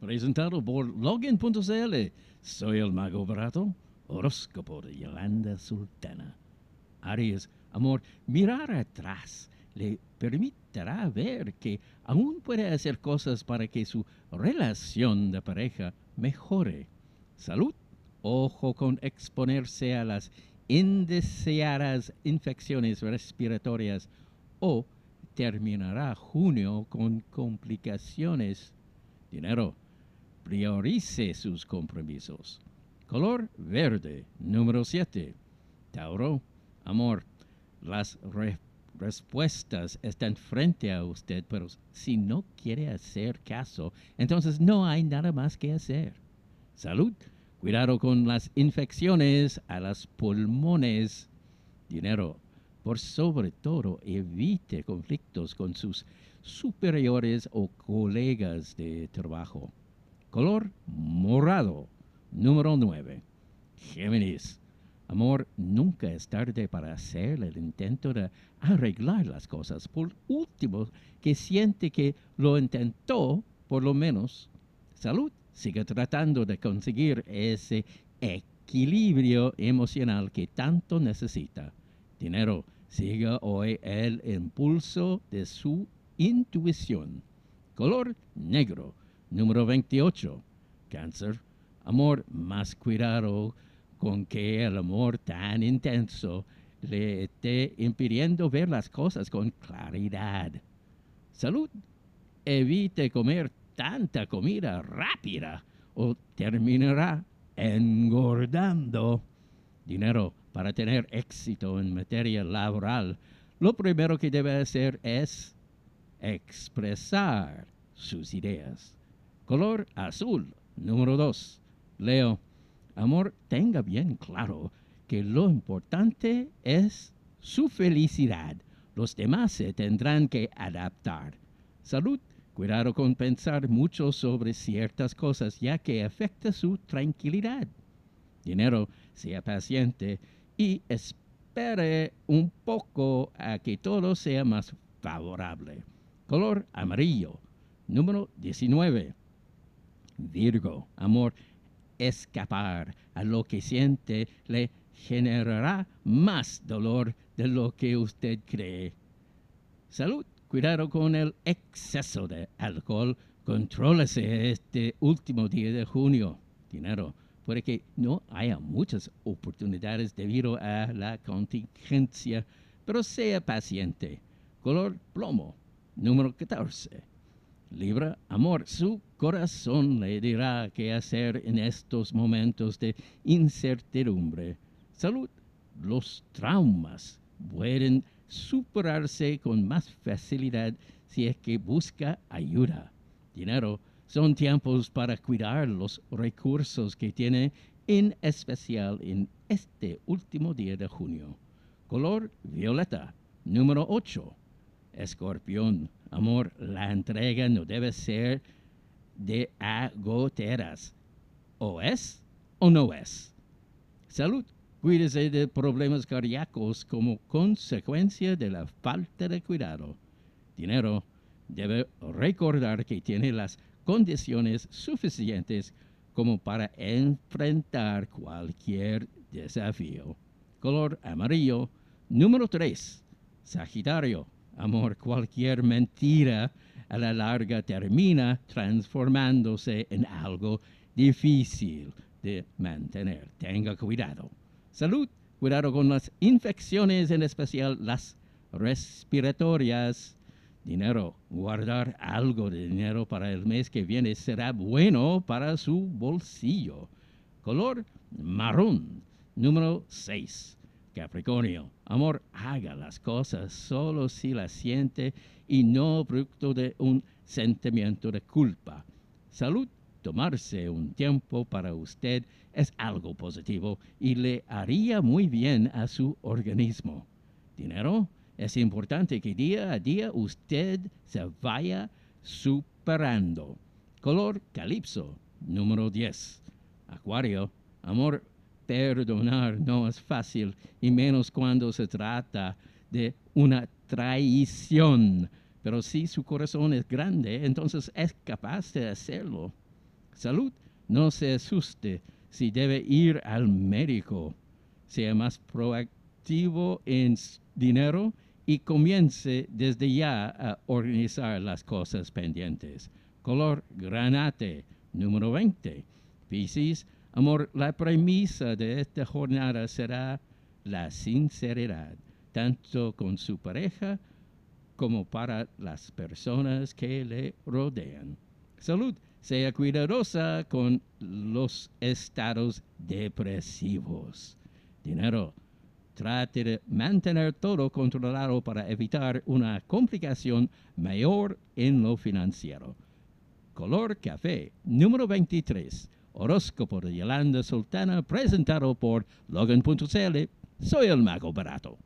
Presentado por Login.cl. Soy el mago barato, horóscopo de Yolanda Sultana. Aries, amor, mirar atrás le permitirá ver que aún puede hacer cosas para que su relación de pareja mejore. Salud, ojo con exponerse a las indeseadas infecciones respiratorias o terminará junio con complicaciones. Dinero, priorice sus compromisos. Color verde, número 7. Tauro, amor, las respuestas están frente a usted, pero si no quiere hacer caso, entonces no hay nada más que hacer. Salud, cuidado con las infecciones a los pulmones. Dinero, por sobre todo, evite conflictos con sus superiores o colegas de trabajo. Color morado, número 9. Géminis. Amor, nunca es tarde para hacer el intento de arreglar las cosas. Por último, que siente que lo intentó, por lo menos. Salud, siga tratando de conseguir ese equilibrio emocional que tanto necesita. Dinero, siga hoy el impulso de su intuición. Color negro, número 28. Cáncer, amor más cuidado con que el amor tan intenso le esté impidiendo ver las cosas con claridad. Salud. Evite comer tanta comida rápida o terminará engordando. Dinero para tener éxito en materia laboral. Lo primero que debe hacer es expresar sus ideas. Color azul, número 2. Leo, amor, tenga bien claro que lo importante es su felicidad. Los demás se tendrán que adaptar. Salud, cuidado con pensar mucho sobre ciertas cosas ya que afecta su tranquilidad. Dinero, sea paciente y espere un poco a que todo sea más favorable. Color amarillo. Número 19. Virgo, amor, escapar a lo que siente le generará más dolor de lo que usted cree. Salud, cuidado con el exceso de alcohol. Contrólese este último día de junio. Dinero, puede que no haya muchas oportunidades debido a la contingencia, pero sea paciente. Color plomo, número 14. Libra, amor, su corazón le dirá qué hacer en estos momentos de incertidumbre. Salud, los traumas pueden superarse con más facilidad si es que busca ayuda. Dinero, son tiempos para cuidar los recursos que tiene, en especial en este último día de junio. Color violeta, número 8. Escorpión, amor, la entrega no debe ser de agoteras. O es o no es. Salud, cuídese de problemas cardíacos como consecuencia de la falta de cuidado. Dinero, debe recordar que tiene las condiciones suficientes como para enfrentar cualquier desafío. Color amarillo, número 3. Sagitario, amor, cualquier mentira a la larga termina transformándose en algo difícil de mantener. Tenga cuidado. Salud, cuidado con las infecciones, en especial las respiratorias dinero, guardar algo de dinero para el mes que viene será bueno para su bolsillo. Color marrón, número 6. Capricornio, amor, haga las cosas solo si las siente y no producto de un sentimiento de culpa. Salud, tomarse un tiempo para usted es algo positivo y le haría muy bien a su organismo. Dinero, es importante que día a día usted se vaya superando. Color calipso, número 10. Acuario, amor, perdonar no es fácil y menos cuando se trata de una traición. Pero si su corazón es grande, entonces es capaz de hacerlo. Salud, no se asuste si debe ir al médico. Sea más proactivo en dinero y comience desde ya a organizar las cosas pendientes. Color granate, número 20. Piscis, amor, la premisa de esta jornada será la sinceridad, tanto con su pareja como para las personas que le rodean. Salud, sea cuidadosa con los estados depresivos. Dinero, trate de mantener todo controlado para evitar una complicación mayor en lo financiero. Color café, número 23. Horóscopo de Yolanda Sultana, presentado por Logan.cl. Soy el mago barato.